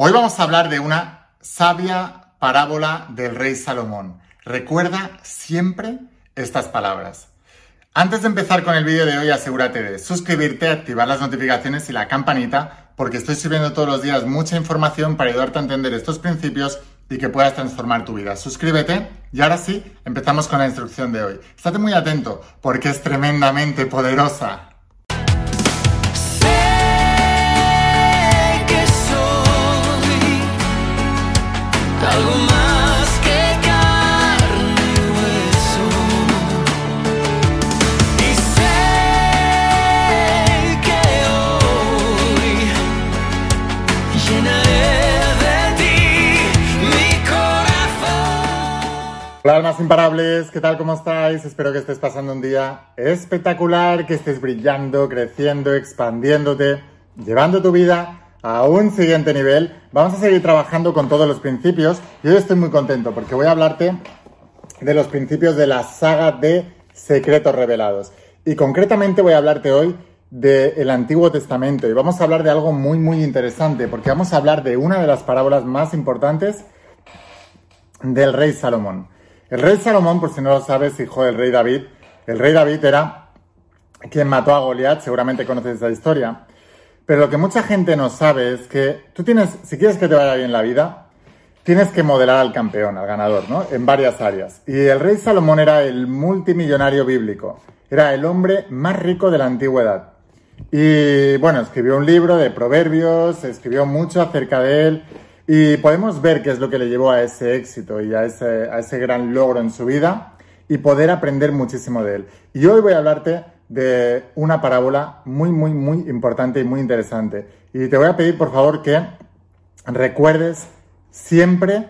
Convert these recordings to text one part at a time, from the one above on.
Hoy vamos a hablar de una sabia parábola del rey Salomón. Recuerda siempre estas palabras. Antes de empezar con el vídeo de hoy, asegúrate de suscribirte, activar las notificaciones y la campanita, porque estoy subiendo todos los días mucha información para ayudarte a entender estos principios y que puedas transformar tu vida. Suscríbete y ahora sí, empezamos con la instrucción de hoy. Estate muy atento porque es tremendamente poderosa. Imparables, ¿qué tal? ¿Cómo estáis? Espero que estés pasando un día espectacular, que estés brillando, creciendo, expandiéndote, llevando tu vida a un siguiente nivel. Vamos a seguir trabajando con todos los principios y hoy estoy muy contento porque voy a hablarte de los principios de la saga de secretos revelados. Y concretamente voy a hablarte hoy del Antiguo Testamento y vamos a hablar de algo muy muy interesante porque vamos a hablar de una de las parábolas más importantes del rey Salomón. El rey Salomón, por si no lo sabes, hijo del rey David, el rey David era quien mató a Goliat, seguramente conoces esa historia. Pero lo que mucha gente no sabe es que tú tienes, si quieres que te vaya bien la vida, tienes que modelar al campeón, al ganador, ¿no? En varias áreas. Y el rey Salomón era el multimillonario bíblico. Era el hombre más rico de la antigüedad. Y bueno, escribió un libro de proverbios, escribió mucho acerca de él. Y podemos ver qué es lo que le llevó a ese éxito y a ese, a ese gran logro en su vida y poder aprender muchísimo de él. Y hoy voy a hablarte de una parábola muy, muy, muy importante y muy interesante. Y te voy a pedir, por favor, que recuerdes siempre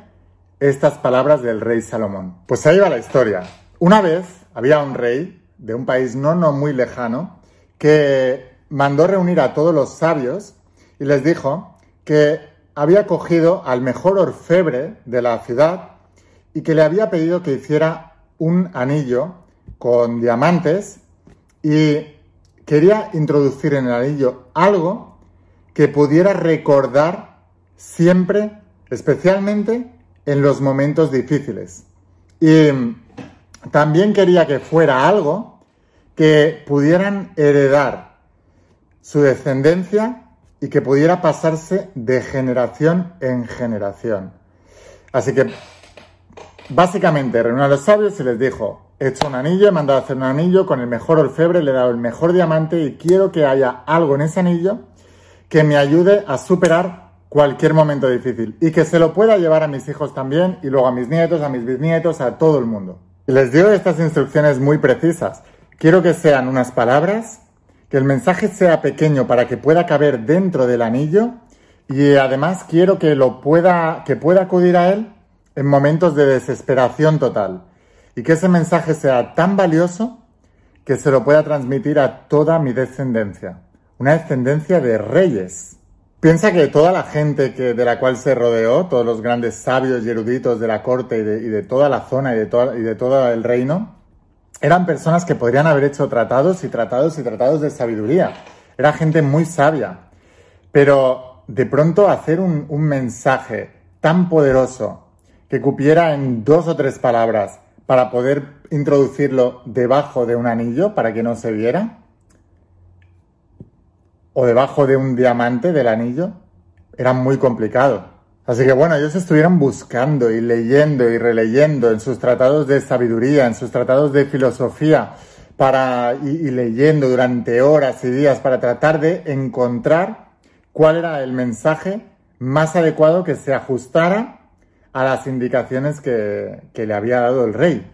estas palabras del rey Salomón. Pues ahí va la historia. Una vez había un rey de un país no, no muy lejano que mandó reunir a todos los sabios y les dijo que había cogido al mejor orfebre de la ciudad y que le había pedido que hiciera un anillo con diamantes y quería introducir en el anillo algo que pudiera recordar siempre, especialmente en los momentos difíciles. Y también quería que fuera algo que pudieran heredar su descendencia y que pudiera pasarse de generación en generación. Así que básicamente reunió a los sabios y les dijo, he hecho un anillo, he mandado a hacer un anillo con el mejor orfebre, le he dado el mejor diamante y quiero que haya algo en ese anillo que me ayude a superar cualquier momento difícil y que se lo pueda llevar a mis hijos también y luego a mis nietos, a mis bisnietos, a todo el mundo. Y les dio estas instrucciones muy precisas. Quiero que sean unas palabras que el mensaje sea pequeño para que pueda caber dentro del anillo y además quiero que lo pueda que pueda acudir a él en momentos de desesperación total y que ese mensaje sea tan valioso que se lo pueda transmitir a toda mi descendencia, una descendencia de reyes. Piensa que toda la gente que, de la cual se rodeó, todos los grandes sabios y eruditos de la corte y de, toda la zona y de, y de todo el reino, eran personas que podrían haber hecho tratados y tratados y tratados de sabiduría. Era gente muy sabia. Pero de pronto hacer un, mensaje tan poderoso que cupiera en dos o tres palabras para poder introducirlo debajo de un anillo para que no se viera, o debajo de un diamante del anillo, era muy complicado. Así que bueno, ellos estuvieron buscando y leyendo y releyendo en sus tratados de sabiduría, en sus tratados de filosofía, para, y, leyendo durante horas y días para tratar de encontrar cuál era el mensaje más adecuado que se ajustara a las indicaciones que, que le había dado el rey.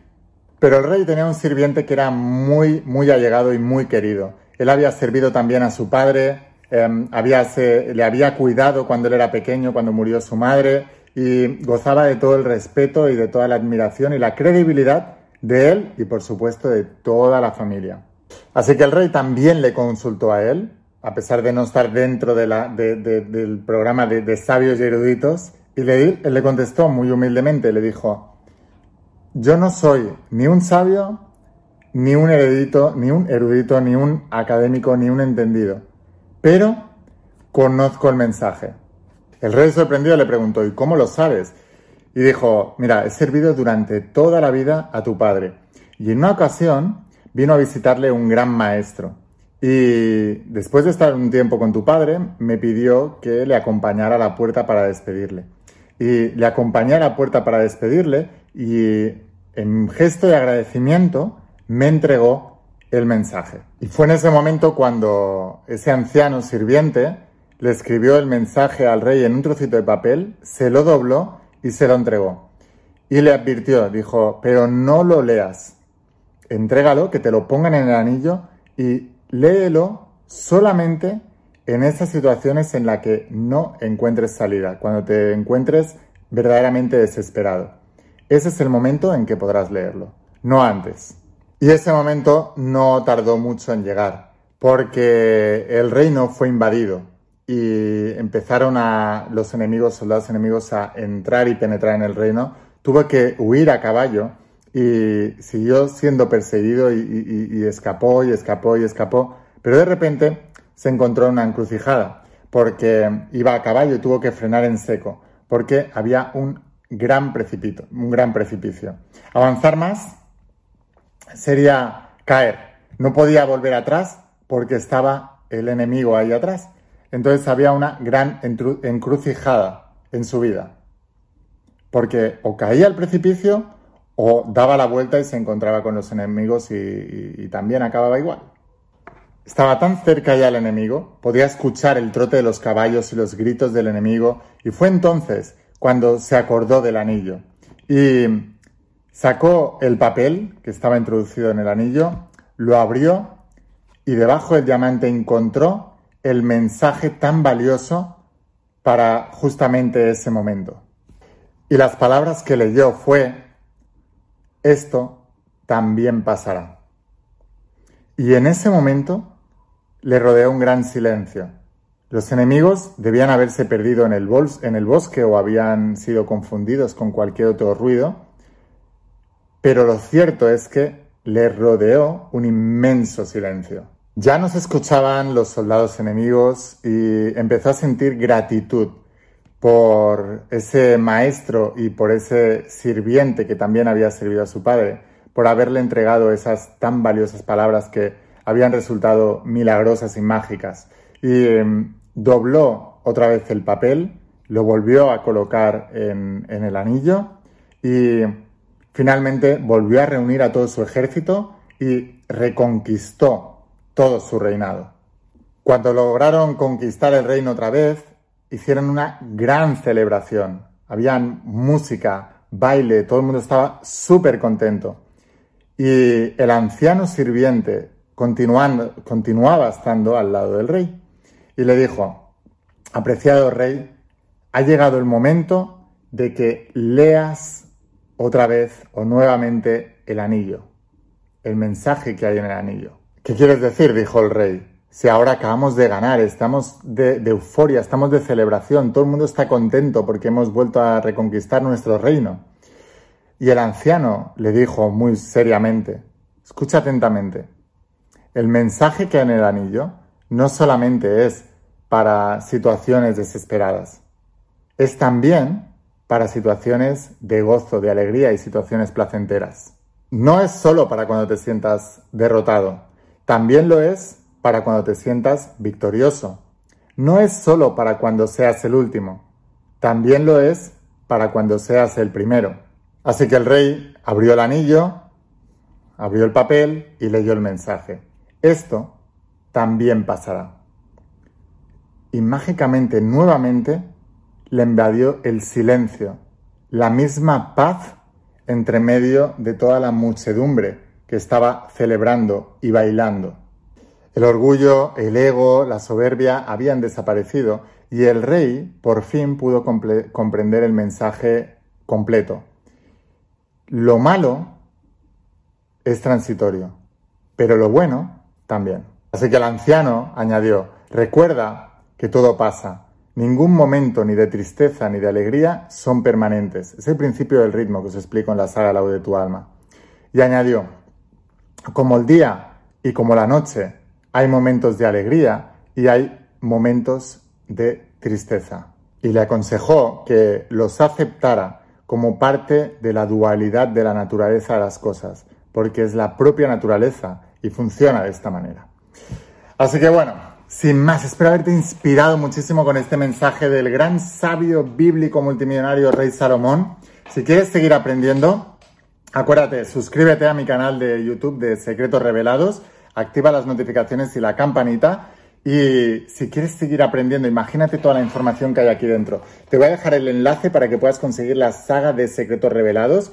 Pero el rey tenía un sirviente que era muy, muy allegado y muy querido. Él había servido también a su padre, Em, le había cuidado cuando él era pequeño, cuando murió su madre, y gozaba de todo el respeto y de toda la admiración y la credibilidad de él y por supuesto de toda la familia. Así que el rey también le consultó a él, a pesar de no estar dentro del programa de, sabios y eruditos, y le, él le contestó muy humildemente, le dijo, yo no soy ni un sabio, ni un erudito, ni un erudito, ni un académico, ni un entendido pero conozco el mensaje. El rey sorprendido le preguntó, ¿y cómo lo sabes? Y dijo, mira, he servido durante toda la vida a tu padre. Y en una ocasión vino a visitarle un gran maestro. Y después de estar un tiempo con tu padre, me pidió que le acompañara a la puerta para despedirle. Y le acompañé a la puerta para despedirle y en gesto de agradecimiento me entregó el mensaje. Y fue en ese momento cuando ese anciano sirviente le escribió el mensaje al rey en un trocito de papel, se lo dobló y se lo entregó. Y le advirtió, dijo, pero no lo leas, entrégalo, que te lo pongan en el anillo y léelo solamente en esas situaciones en las que no encuentres salida, cuando te encuentres verdaderamente desesperado. Ese es el momento en que podrás leerlo, no antes. Y ese momento no tardó mucho en llegar, porque el reino fue invadido y empezaron a los enemigos, soldados enemigos, a entrar y penetrar en el reino. Tuvo que huir a caballo y siguió siendo perseguido y, escapó y escapó y escapó, pero de repente se encontró en una encrucijada porque iba a caballo y tuvo que frenar en seco porque había un gran precipito, un gran precipicio. Avanzar más sería caer. No podía volver atrás porque estaba el enemigo ahí atrás. Entonces había una gran encrucijada en su vida. Porque o caía al precipicio o daba la vuelta y se encontraba con los enemigos y, también acababa igual. Estaba tan cerca ya el enemigo, podía escuchar el trote de los caballos y los gritos del enemigo, y fue entonces cuando se acordó del anillo. Y sacó el papel que estaba introducido en el anillo, lo abrió y debajo del diamante encontró el mensaje tan valioso para justamente ese momento. Y las palabras que leyó fue, esto también pasará. Y en ese momento le rodeó un gran silencio. Los enemigos debían haberse perdido en el, en el bosque o habían sido confundidos con cualquier otro ruido, pero lo cierto es que le rodeó un inmenso silencio. Ya no se escuchaban los soldados enemigos y empezó a sentir gratitud por ese maestro y por ese sirviente que también había servido a su padre, por haberle entregado esas tan valiosas palabras que habían resultado milagrosas y mágicas. Y em, dobló otra vez el papel, lo volvió a colocar en, en el anillo y finalmente volvió a reunir a todo su ejército y reconquistó todo su reinado. Cuando lograron conquistar el reino otra vez, hicieron una gran celebración. Habían música, baile, todo el mundo estaba súper contento. Y el anciano sirviente continuando, continuaba estando al lado del rey. Y le dijo, apreciado rey, ha llegado el momento de que leas otra vez o nuevamente el anillo, el mensaje que hay en el anillo. ¿Qué quieres decir? dijo el rey si ahora acabamos de ganar, estamos de, euforia, estamos de celebración, todo el mundo está contento porque hemos vuelto a reconquistar nuestro reino. Y el anciano le dijo muy seriamente, escucha atentamente, el mensaje que hay en el anillo no solamente es para situaciones desesperadas, es también para situaciones de gozo, de alegría y situaciones placenteras. No es solo para cuando te sientas derrotado, también lo es para cuando te sientas victorioso. No es solo para cuando seas el último, también lo es para cuando seas el primero. Así que el rey abrió el anillo, abrió el papel y leyó el mensaje. Esto también pasará. Y mágicamente, nuevamente, le invadió el silencio, la misma paz entre medio de toda la muchedumbre que estaba celebrando y bailando. El orgullo, el ego, la soberbia habían desaparecido y el rey por fin pudo comprender el mensaje completo. Lo malo es transitorio, pero lo bueno también. Así que el anciano añadió, recuerda que todo pasa. Ningún momento ni de tristeza ni de alegría son permanentes. Es el principio del ritmo que os explico en la saga La de tu alma. Y añadió, como el día y como la noche hay momentos de alegría y hay momentos de tristeza. y le aconsejó que los aceptara como parte de la dualidad de la naturaleza de las cosas, porque es la propia naturaleza y funciona de esta manera. Así que bueno, sin más, espero haberte inspirado muchísimo con este mensaje del gran sabio bíblico multimillonario Rey Salomón. Si quieres seguir aprendiendo, acuérdate, suscríbete a mi canal de YouTube de Secretos Revelados, activa las notificaciones y la campanita. Y si quieres seguir aprendiendo, imagínate toda la información que hay aquí dentro. Te voy a dejar el enlace para que puedas conseguir la saga de Secretos Revelados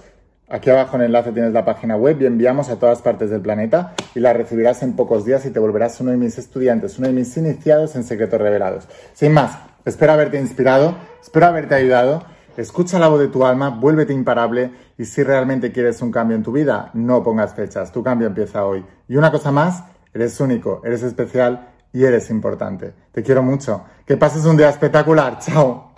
Aquí abajo en el enlace tienes la página web y enviamos a todas partes del planeta y la recibirás en pocos días y te volverás uno de mis estudiantes, uno de mis iniciados en secretos revelados. Sin más, espero haberte inspirado, espero haberte ayudado. Escucha la voz de tu alma, vuélvete imparable y si realmente quieres un cambio en tu vida, no pongas fechas, tu cambio empieza hoy. Y una cosa más, eres único, eres especial y eres importante. Te quiero mucho. Que pases un día espectacular. Chao.